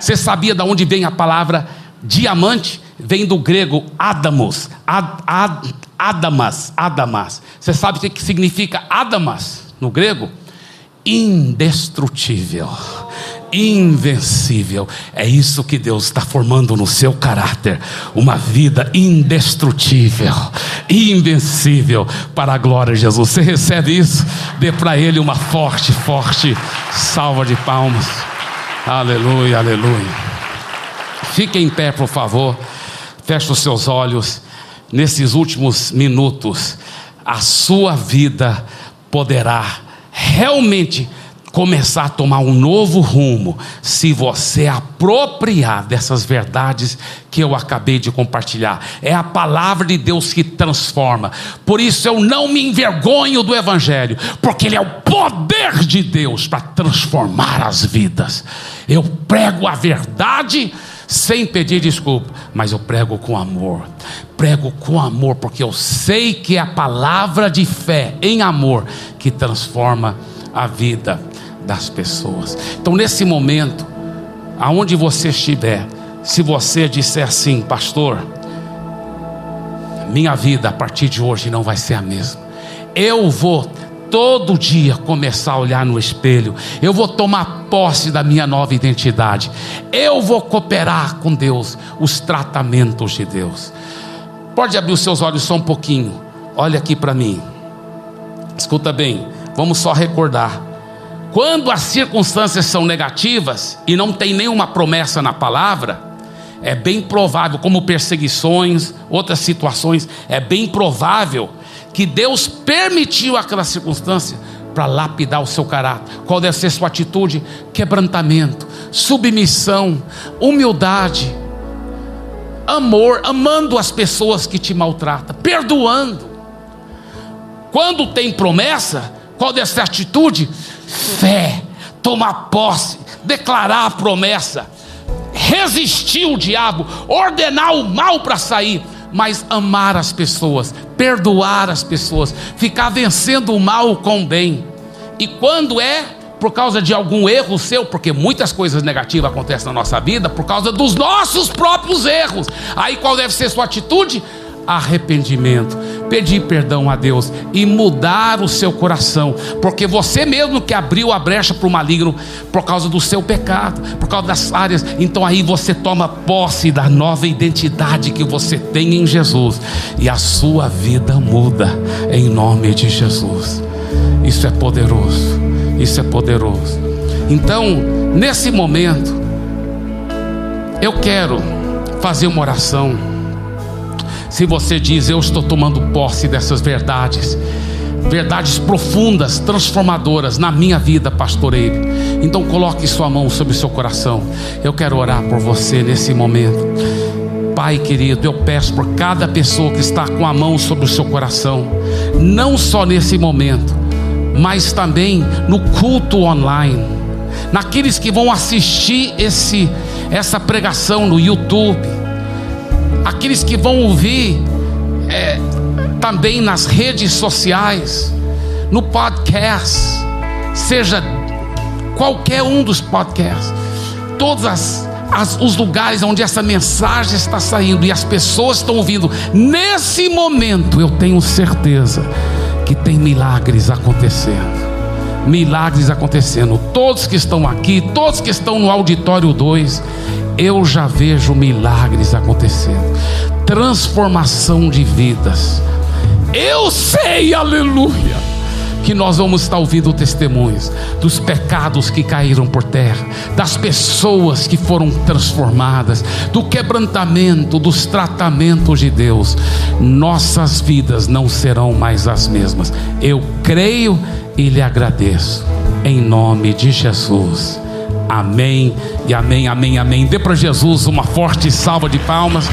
Você sabia de onde vem a palavra diamante? Vem do grego Adamos, ad, ad, Adamas, Adamas. Você sabe o que significa Adamas no grego? Indestrutível. invencível. É isso que Deus está formando no seu caráter, uma vida indestrutível, invencível para a glória de Jesus. Você recebe isso? Dê para Ele uma forte, forte salva de palmas. Aleluia, aleluia. Fique em pé, por favor. Feche os seus olhos. Nesses últimos minutos, a sua vida poderá realmente começar a tomar um novo rumo se você apropriar dessas verdades que eu acabei de compartilhar. É a palavra de Deus que transforma. Por isso eu não me envergonho do evangelho, porque ele é o poder de Deus para transformar as vidas. Eu prego a verdade sem pedir desculpa, mas eu prego com amor. Prego com amor, porque eu sei que é a palavra de fé em amor que transforma a vida das pessoas. Então, nesse momento, aonde você estiver, se você disser assim, pastor, minha vida a partir de hoje não vai ser a mesma. Eu vou todo dia começar a olhar no espelho, eu vou tomar posse da minha nova identidade, eu vou cooperar com Deus, os tratamentos de Deus. Pode abrir os seus olhos só um pouquinho, olha aqui para mim, escuta bem, vamos só recordar. Quando as circunstâncias são negativas e não tem nenhuma promessa na palavra, é bem provável, como perseguições, outras situações, é bem provável que Deus permitiu aquela circunstância para lapidar o seu caráter. Qual deve ser sua atitude? Quebrantamento, submissão, humildade, amor, amando as pessoas que te maltratam, perdoando. Quando tem promessa, qual deve ser a atitude? Fé, tomar posse, declarar a promessa, resistir o diabo, ordenar o mal para sair mas amar as pessoas, perdoar as pessoas, ficar vencendo o mal com o bem. E quando é por causa de algum erro seu, porque muitas coisas negativas acontecem na nossa vida por causa dos nossos próprios erros. Aí qual deve ser sua atitude? arrependimento, pedir perdão a Deus e mudar o seu coração, porque você mesmo que abriu a brecha para o maligno por causa do seu pecado, por causa das áreas, então aí você toma posse da nova identidade que você tem em Jesus e a sua vida muda em nome de Jesus. Isso é poderoso, isso é poderoso. Então, nesse momento, eu quero fazer uma oração se você diz, Eu estou tomando posse dessas verdades, verdades profundas, transformadoras na minha vida, Pastor Eibe, então coloque sua mão sobre o seu coração. Eu quero orar por você nesse momento. Pai querido, eu peço por cada pessoa que está com a mão sobre o seu coração, não só nesse momento, mas também no culto online, naqueles que vão assistir esse, essa pregação no YouTube. Aqueles que vão ouvir é, também nas redes sociais, no podcast, seja qualquer um dos podcasts, todos as, as, os lugares onde essa mensagem está saindo e as pessoas estão ouvindo, nesse momento eu tenho certeza que tem milagres acontecendo. Milagres acontecendo. Todos que estão aqui, todos que estão no auditório 2, eu já vejo milagres acontecendo, transformação de vidas. Eu sei, aleluia, que nós vamos estar ouvindo testemunhos dos pecados que caíram por terra, das pessoas que foram transformadas, do quebrantamento, dos tratamentos de Deus. Nossas vidas não serão mais as mesmas. Eu creio e lhe agradeço, em nome de Jesus. Amém e amém, amém, amém. Dê para Jesus uma forte salva de palmas.